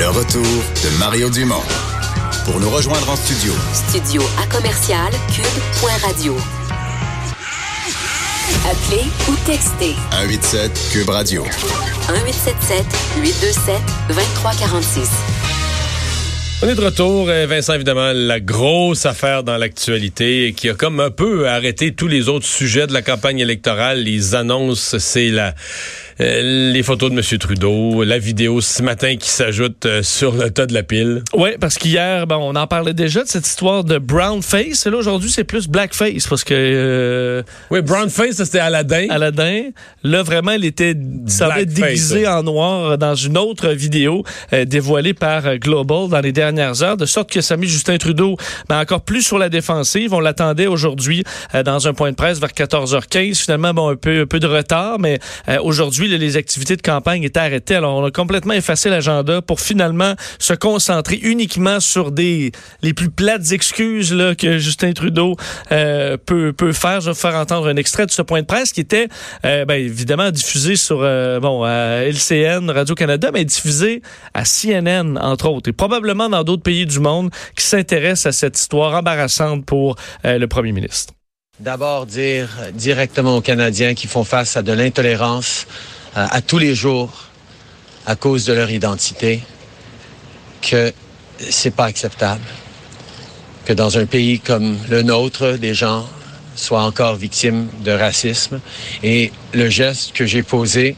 Le retour de Mario Dumont. Pour nous rejoindre en studio. Studio à commercial cube.radio. Appelez ou textez 187 Cube Radio. 1877 827 2346. On est de retour, euh, Vincent, évidemment, la grosse affaire dans l'actualité qui a comme un peu arrêté tous les autres sujets de la campagne électorale. Les annonces, c'est la euh, les photos de M. Trudeau, la vidéo ce matin qui s'ajoute euh, sur le tas de la pile. Oui, parce qu'hier, bon, on en parlait déjà de cette histoire de brown face. Et là, aujourd'hui, c'est plus black face parce que. Euh, oui, brown face, c'était Aladdin. Aladdin. Là, vraiment, il était semblait déguisé en noir dans une autre vidéo dévoilée par Global dans les dernières heures, de sorte que ça a mis Justin Trudeau ben, encore plus sur la défensive. On l'attendait aujourd'hui dans un point de presse vers 14h15. Finalement, bon, un peu, un peu de retard, mais aujourd'hui, les activités de campagne étaient arrêtées. Alors, on a complètement effacé l'agenda pour finalement se concentrer uniquement sur des les plus plates excuses que Justin Trudeau euh, peut, peut faire. Je vais faire entendre un extrait de ce point de presse qui était euh, ben, évidemment diffusé sur euh, bon LCN, Radio-Canada, mais diffusé à CNN, entre autres, et probablement dans d'autres pays du monde qui s'intéressent à cette histoire embarrassante pour le premier ministre. D'abord, dire directement aux Canadiens qui font face à de l'intolérance, euh, à tous les jours à cause de leur identité que c'est pas acceptable que dans un pays comme le nôtre, des gens soient encore victimes de racisme. Et le geste que j'ai posé,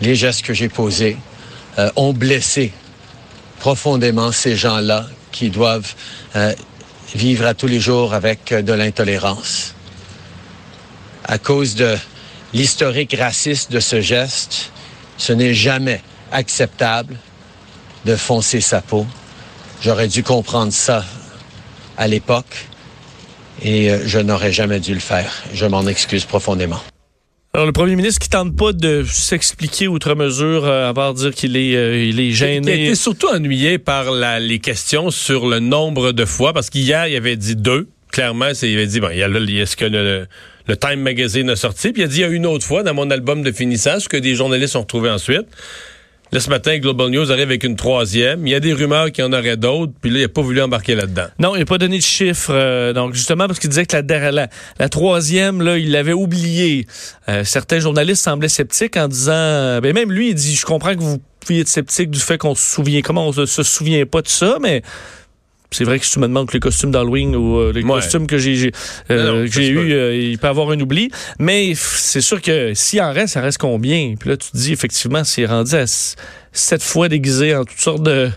les gestes que j'ai posés, euh, ont blessé profondément ces gens-là qui doivent euh, vivre à tous les jours avec de l'intolérance. À cause de l'historique raciste de ce geste, ce n'est jamais acceptable de foncer sa peau. J'aurais dû comprendre ça à l'époque et euh, je n'aurais jamais dû le faire. Je m'en excuse profondément. Alors, le premier ministre qui tente pas de s'expliquer outre mesure, euh, à part dire qu'il est, euh, il est gêné. Il était surtout ennuyé par la, les questions sur le nombre de fois, parce qu'hier, il avait dit deux. Clairement, il avait dit, bon, il y a, est-ce que le, le Time Magazine a sorti. Puis il a dit il y a une autre fois dans mon album de finissage que des journalistes ont retrouvé ensuite. Là, ce matin, Global News arrive avec une troisième. Il y a des rumeurs qu'il y en aurait d'autres, puis là, il n'a pas voulu embarquer là-dedans. Non, il n'a pas donné de chiffres. Euh, donc, justement, parce qu'il disait que la, la, troisième, là, il l'avait oublié. Euh, certains journalistes semblaient sceptiques en disant... Euh, ben même lui, il dit, je comprends que vous pouviez être sceptique du fait qu'on se souvient... Comment on se souvient pas de ça, mais c'est vrai que si tu me demandes les costumes d'Halloween ou euh, les costumes que j'ai euh, eu, euh, il peut avoir un oubli. Mais c'est sûr que s'il en reste, ça reste combien? Puis là, tu te dis effectivement, c'est rendu à cette fois déguisé en toutes sortes de,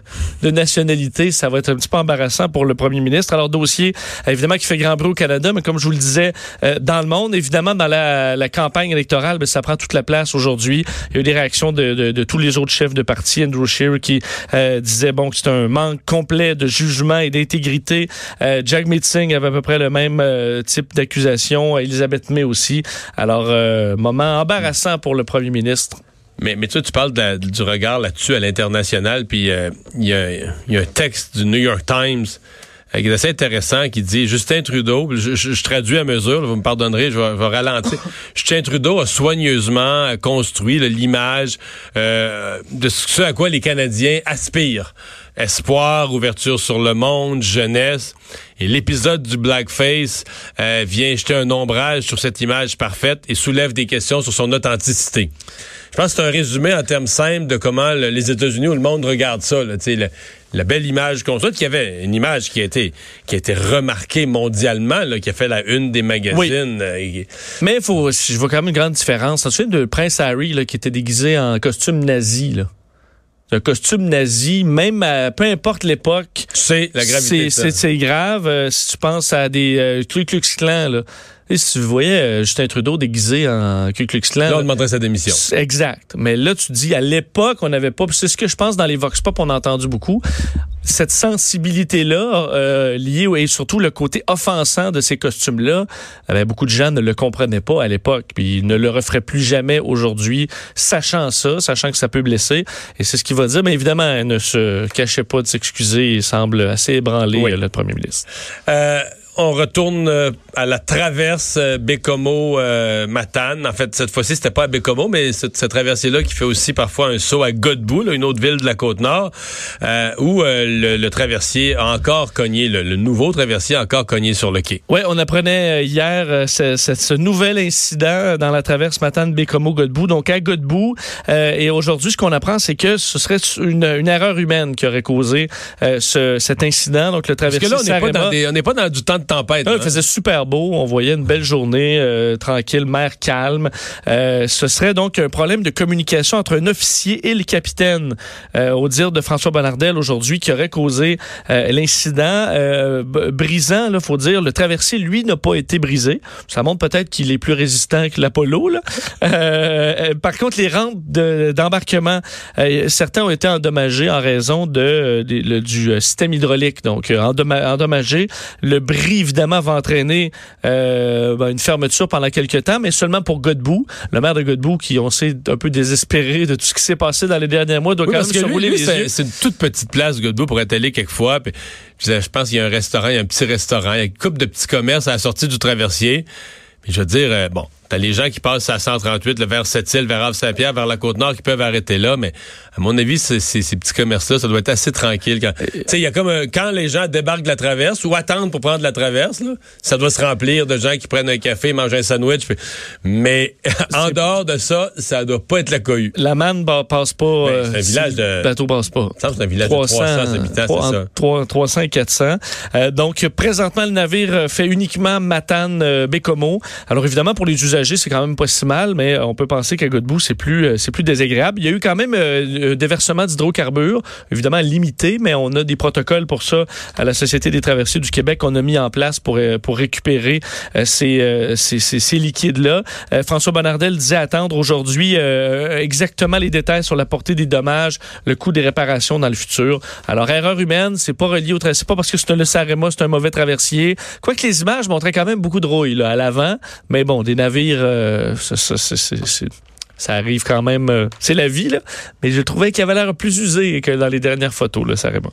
de, nationalités. Ça va être un petit peu embarrassant pour le premier ministre. Alors, dossier, évidemment, qui fait grand bruit au Canada, mais comme je vous le disais, euh, dans le monde, évidemment, dans la, la campagne électorale, ben, ça prend toute la place aujourd'hui. Il y a eu des réactions de, de, de, tous les autres chefs de parti. Andrew Scheer qui euh, disait, bon, que c'est un manque complet de jugement et d'intégrité. Euh, Jack Meeting avait à peu près le même euh, type d'accusation. Elisabeth May aussi. Alors, moment embarrassant pour le premier ministre. Mais, mais tu, tu parles du regard là-dessus à l'international, puis euh, il y, a, y, a, un texte du New York Times euh, qui est assez intéressant, qui dit Justin Trudeau, je, traduis à mesure, vous me pardonnerez, je vais, ralentir. Justin Trudeau a soigneusement construit l'image euh, de ce à quoi les Canadiens aspirent. Espoir, ouverture sur le monde, jeunesse. Et l'épisode du blackface vient jeter un ombrage sur cette image parfaite et soulève des questions sur son authenticité. Je pense que c'est un résumé en termes simples de comment les États-Unis ou le monde regarde ça. Là, la belle image qu'on soit, qui avait une image qui a été, qui a été remarquée mondialement, là, qui a fait la une des magazines. Euh, Mais il faut, je vois quand même une grande différence. Tu te de Prince Harry là, qui était déguisé en costume nazi. Là? Un costume nazi, même peu importe l'époque. C'est la gravité. C'est grave. Euh, si tu penses à des euh, Ku Klux Klan, là. Et si tu voyais euh, Justin Trudeau déguisé en Ku Klux Klan... Là, on demanderait sa démission. Exact. Mais là, tu dis, à l'époque, on n'avait pas... C'est ce que je pense dans les Vox Pop, on a entendu beaucoup. Cette sensibilité-là, euh, liée et surtout le côté offensant de ces costumes-là, ben, beaucoup de gens ne le comprenaient pas à l'époque. Puis ils ne le referaient plus jamais aujourd'hui, sachant ça, sachant que ça peut blesser. Et c'est ce qu'il va dire. Mais évidemment, elle ne se cachait pas de s'excuser. Il semble assez ébranlé, le premier ministre. Euh, on retourne euh, à la traverse euh, Bécomo-Matane. en fait, cette fois-ci, c'était pas à Bécomo, mais cette, cette traversée-là qui fait aussi parfois un saut à Godbout, là, une autre ville de la Côte-Nord, euh, où le, le, traversier a encore cogné, le, le, nouveau traversier a encore cogné sur le quai. Oui, on apprenait hier ce, ce, ce, nouvel incident dans la traverse Matane-Bécomo-Godbout, donc à Godbout. et aujourd'hui, ce qu'on apprend, c'est que ce serait une, une, erreur humaine qui aurait causé ce, cet incident. Donc, le traversier Parce que là, on n'est pas, dans des, on n'est pas dans du temps de tempête. Là, il faisait super beau. On voyait une belle journée euh, tranquille, mer calme. Euh, ce serait donc un problème de communication entre un officier et le capitaine, euh, au dire de François Bonnardel aujourd'hui, qui aurait causé euh, l'incident brisant. Il faut dire, le traversier, lui, n'a pas été brisé. Ça montre peut-être qu'il est plus résistant que l'Apollo. par contre, les rampes d'embarquement, certains ont été endommagés en raison de, de du système hydraulique. Donc, endommagé. Le bris, évidemment, va entraîner euh, ben, une fermeture pendant quelques temps, mais seulement pour Godbout. Le maire de Godbout, qui, on sait, un peu désespéré de tout ce qui s'est passé dans les derniers mois, doit oui, quand même se rouler les yeux. C'est une toute petite place, Godbout, pour être allé quelquefois. Puis, je pense qu'il y a un restaurant, il y a un petit restaurant, il y a une couple de petits commerces à la sortie du traversier. Je veux dire, euh, bon, T'as les gens qui passent à 138, le vers Sept-Îles, vers Havre-Saint-Pierre, vers la Côte-Nord, qui peuvent arrêter là. Mais à mon avis, ces petits commerces-là, ça doit être assez tranquille. Tu sais, il y a comme un, quand les gens débarquent de la traverse ou attendent pour prendre la traverse, là, ça doit se remplir de gens qui prennent un café, mangent un sandwich. Mais en dehors de ça, ça doit pas être la cohue. La manne passe pas. Ben, c'est un village de. Le bateau passe pas. C'est un village 300, de 300 habitants, c'est ça. 3, 300 et 400. Euh, donc, présentement, le navire fait uniquement Matane-Bécomo. Alors, évidemment, pour les usagers, c'est quand même pas si mal, mais on peut penser qu'à Godbout, c'est plus, c'est plus désagréable. Il y a eu quand même euh, un déversement d'hydrocarbures, évidemment limité, mais on a des protocoles pour ça à la Société des traversiers du Québec qu'on a mis en place pour, euh, pour récupérer euh, ces, ces, ces, ces liquides-là. François Bonnardel disait attendre aujourd'hui exactement les détails sur la portée des dommages, le coût des réparations dans le futur. Alors, erreur humaine, c'est pas relié au c'est pas parce que c'est un le Sarema, c'est un mauvais traversier. Quoique les images montraient quand même beaucoup de rouille là, à l'avant, mais bon, des navires ça, ça, ça arrive quand même. c'est la vie. Mais je trouvais qu'il avait l'air plus usé que dans les dernières photos, là, Sarema.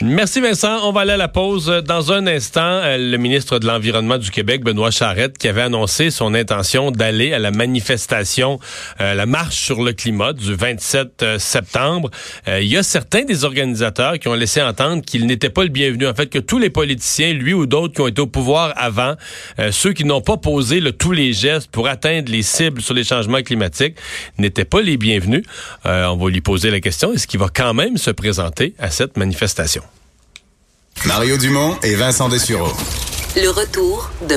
Merci Vincent. On va aller à la pause. Dans un instant, euh, le ministre de l'Environnement du Québec, Benoît Charette, qui avait annoncé son intention d'aller à la manifestation, euh, la marche sur le climat du 27 euh, septembre. il y a certains des organisateurs qui ont laissé entendre qu'il n'était pas le bienvenu. En fait, que tous les politiciens, lui ou d'autres qui ont été au pouvoir avant, ceux qui n'ont pas posé le, tous les gestes pour atteindre les cibles sur les changements climatiques, n'étaient pas les bienvenus. on va lui poser la question, est-ce qu'il va quand même se présenter à cette manifestation? Mario Dumont et Vincent Dessureau. Le retour de